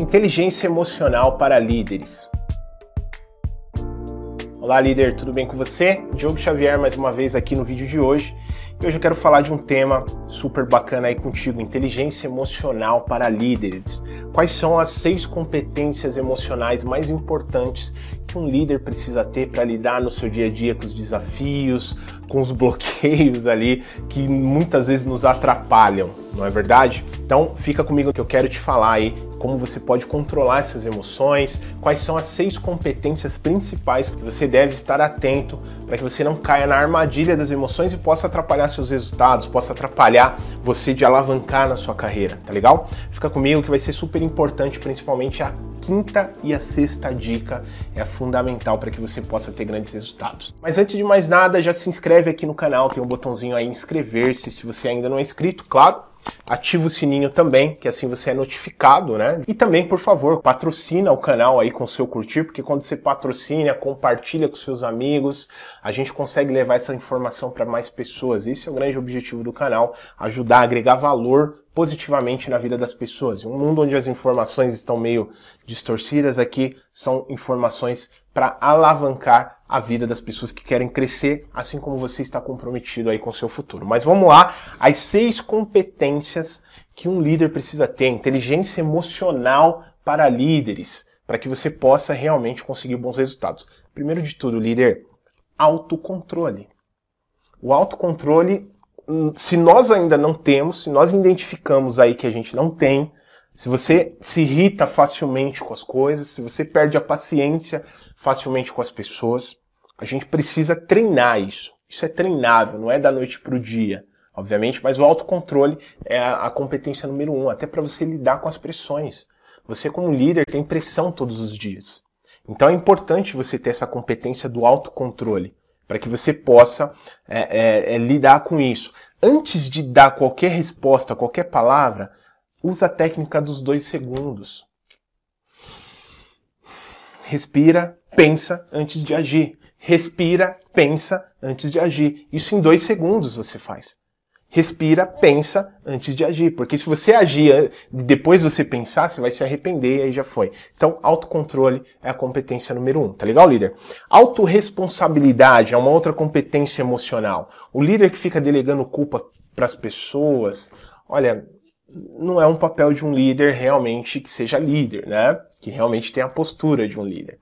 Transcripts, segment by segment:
Inteligência emocional para líderes. Olá, líder, tudo bem com você? Diogo Xavier, mais uma vez aqui no vídeo de hoje. E hoje eu quero falar de um tema super bacana aí contigo: inteligência emocional para líderes. Quais são as seis competências emocionais mais importantes que um líder precisa ter para lidar no seu dia a dia com os desafios, com os bloqueios ali que muitas vezes nos atrapalham, não é verdade? Então fica comigo que eu quero te falar aí como você pode controlar essas emoções, quais são as seis competências principais que você deve estar atento para que você não caia na armadilha das emoções e possa atrapalhar seus resultados, possa atrapalhar você de alavancar na sua carreira, tá legal? Fica comigo que vai ser super importante, principalmente a quinta e a sexta dica é fundamental para que você possa ter grandes resultados. Mas antes de mais nada, já se inscreve aqui no canal, tem um botãozinho aí inscrever-se se você ainda não é inscrito, claro ativa o sininho também, que assim você é notificado, né? E também, por favor, patrocina o canal aí com seu curtir, porque quando você patrocina, compartilha com seus amigos, a gente consegue levar essa informação para mais pessoas. Esse é o grande objetivo do canal, ajudar a agregar valor positivamente na vida das pessoas. Um mundo onde as informações estão meio distorcidas aqui, são informações para alavancar a vida das pessoas que querem crescer, assim como você está comprometido aí com o seu futuro. Mas vamos lá, as seis competências que um líder precisa ter, inteligência emocional para líderes, para que você possa realmente conseguir bons resultados. Primeiro de tudo, líder, autocontrole. O autocontrole, se nós ainda não temos, se nós identificamos aí que a gente não tem, se você se irrita facilmente com as coisas, se você perde a paciência facilmente com as pessoas, a gente precisa treinar isso. Isso é treinável, não é da noite para o dia, obviamente, mas o autocontrole é a, a competência número um, até para você lidar com as pressões. Você, como líder, tem pressão todos os dias. Então é importante você ter essa competência do autocontrole, para que você possa é, é, é, lidar com isso. Antes de dar qualquer resposta, qualquer palavra, usa a técnica dos dois segundos. Respira, pensa antes de agir. Respira, pensa antes de agir. Isso em dois segundos você faz. Respira, pensa antes de agir. Porque se você agir depois você pensar, você vai se arrepender e aí já foi. Então, autocontrole é a competência número um. Tá legal, líder? Autoresponsabilidade é uma outra competência emocional. O líder que fica delegando culpa para as pessoas, olha, não é um papel de um líder realmente que seja líder, né? Que realmente tenha a postura de um líder.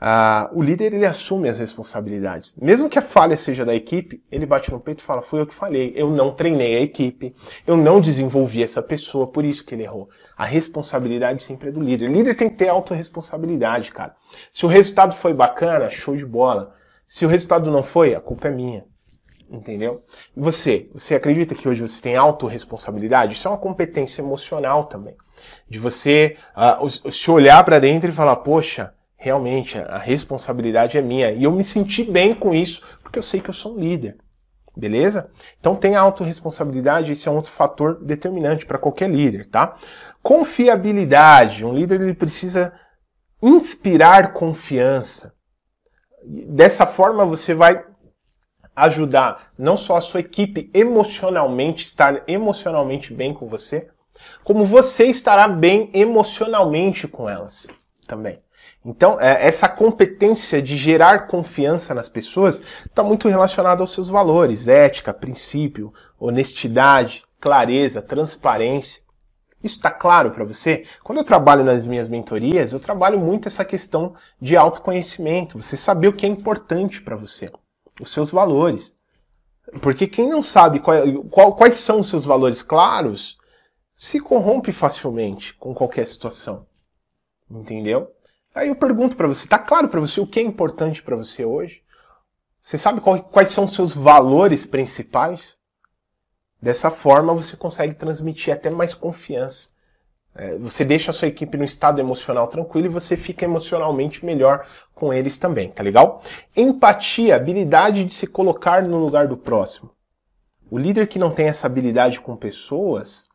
Uh, o líder ele assume as responsabilidades. Mesmo que a falha seja da equipe, ele bate no peito e fala: Fui eu que falei, eu não treinei a equipe, eu não desenvolvi essa pessoa, por isso que ele errou. A responsabilidade sempre é do líder. O líder tem que ter autorresponsabilidade, cara. Se o resultado foi bacana, show de bola. Se o resultado não foi, a culpa é minha. Entendeu? E você? Você acredita que hoje você tem autorresponsabilidade? Isso é uma competência emocional também. De você uh, se olhar para dentro e falar: Poxa realmente a responsabilidade é minha. E eu me senti bem com isso, porque eu sei que eu sou um líder. Beleza? Então tem autorresponsabilidade, esse é um outro fator determinante para qualquer líder, tá? Confiabilidade. Um líder ele precisa inspirar confiança. Dessa forma você vai ajudar não só a sua equipe emocionalmente, estar emocionalmente bem com você, como você estará bem emocionalmente com elas também. Então, é, essa competência de gerar confiança nas pessoas está muito relacionada aos seus valores, ética, princípio, honestidade, clareza, transparência. Isso está claro para você? Quando eu trabalho nas minhas mentorias, eu trabalho muito essa questão de autoconhecimento, você saber o que é importante para você, os seus valores. Porque quem não sabe qual, qual, quais são os seus valores claros, se corrompe facilmente com qualquer situação. Entendeu? Aí eu pergunto para você, tá claro para você o que é importante para você hoje? Você sabe qual, quais são os seus valores principais? Dessa forma você consegue transmitir até mais confiança. É, você deixa a sua equipe no estado emocional tranquilo e você fica emocionalmente melhor com eles também, tá legal? Empatia, habilidade de se colocar no lugar do próximo. O líder que não tem essa habilidade com pessoas,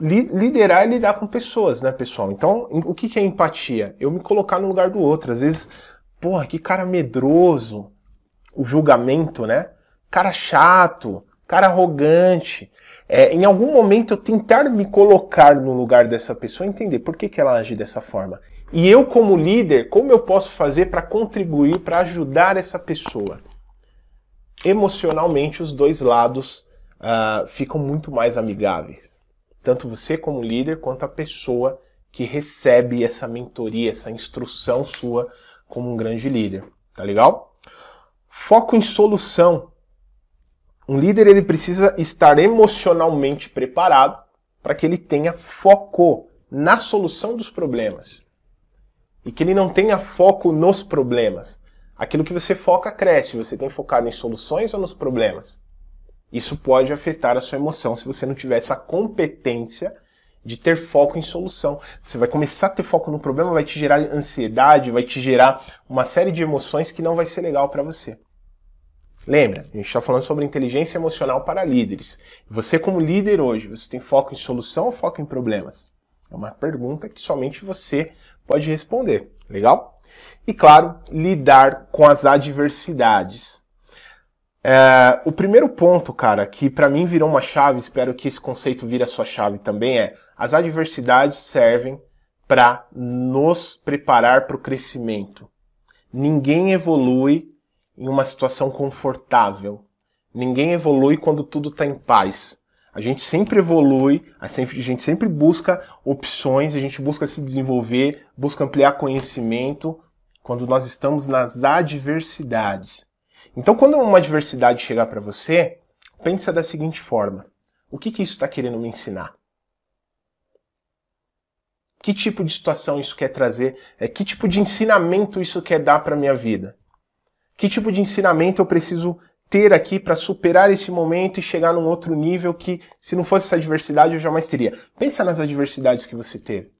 liderar é lidar com pessoas, né, pessoal? Então, o que é empatia? Eu me colocar no lugar do outro. Às vezes, porra, que cara medroso. O julgamento, né? Cara chato, cara arrogante. é, em algum momento eu tentar me colocar no lugar dessa pessoa, entender por que, que ela age dessa forma. E eu, como líder, como eu posso fazer para contribuir, para ajudar essa pessoa? Emocionalmente, os dois lados uh, ficam muito mais amigáveis. Tanto você, como líder, quanto a pessoa que recebe essa mentoria, essa instrução sua como um grande líder. Tá legal? Foco em solução. Um líder ele precisa estar emocionalmente preparado para que ele tenha foco na solução dos problemas e que ele não tenha foco nos problemas. Aquilo que você foca cresce. Você tem focado em soluções ou nos problemas? Isso pode afetar a sua emoção se você não tiver essa competência de ter foco em solução. Você vai começar a ter foco no problema, vai te gerar ansiedade, vai te gerar uma série de emoções que não vai ser legal para você. Lembra, a gente está falando sobre inteligência emocional para líderes. Você, como líder hoje, você tem foco em solução ou foco em problemas? É uma pergunta que somente você pode responder. Legal? E claro, lidar com as adversidades. É, o primeiro ponto, cara, que para mim virou uma chave, espero que esse conceito vire a sua chave também, é as adversidades servem para nos preparar para o crescimento. Ninguém evolui em uma situação confortável. Ninguém evolui quando tudo está em paz. A gente sempre evolui, a gente sempre busca opções, a gente busca se desenvolver, busca ampliar conhecimento quando nós estamos nas adversidades. Então, quando uma adversidade chegar para você, pensa da seguinte forma: o que, que isso está querendo me ensinar? Que tipo de situação isso quer trazer? É, que tipo de ensinamento isso quer dar para minha vida? Que tipo de ensinamento eu preciso ter aqui para superar esse momento e chegar num outro nível que, se não fosse essa adversidade, eu jamais teria? Pensa nas adversidades que você teve.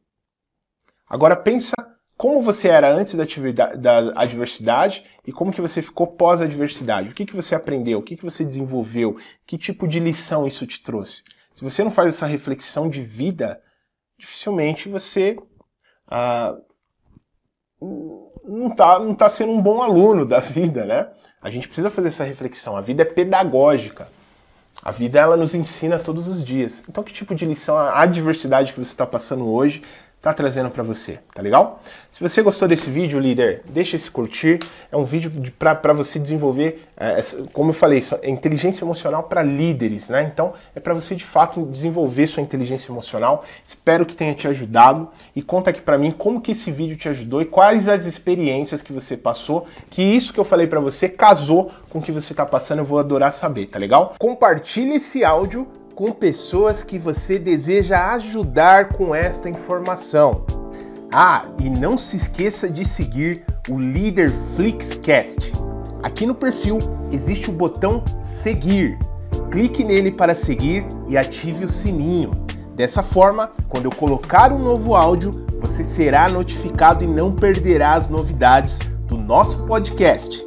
Agora pensa como você era antes da, da adversidade e como que você ficou pós-adversidade. O que, que você aprendeu? O que, que você desenvolveu? Que tipo de lição isso te trouxe? Se você não faz essa reflexão de vida, dificilmente você ah, não está não tá sendo um bom aluno da vida, né? A gente precisa fazer essa reflexão. A vida é pedagógica. A vida ela nos ensina todos os dias. Então, que tipo de lição a adversidade que você está passando hoje tá trazendo para você, tá legal? Se você gostou desse vídeo, líder, deixa esse curtir. É um vídeo para você desenvolver, é, como eu falei, é inteligência emocional para líderes, né? Então é para você de fato desenvolver sua inteligência emocional. Espero que tenha te ajudado e conta aqui para mim como que esse vídeo te ajudou e quais as experiências que você passou, que isso que eu falei para você casou com o que você tá passando. Eu vou adorar saber, tá legal? Compartilhe esse áudio com pessoas que você deseja ajudar com esta informação. Ah, e não se esqueça de seguir o Líder Flixcast. Aqui no perfil existe o botão seguir. Clique nele para seguir e ative o sininho. Dessa forma, quando eu colocar um novo áudio, você será notificado e não perderá as novidades do nosso podcast.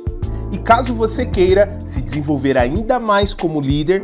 E caso você queira se desenvolver ainda mais como líder,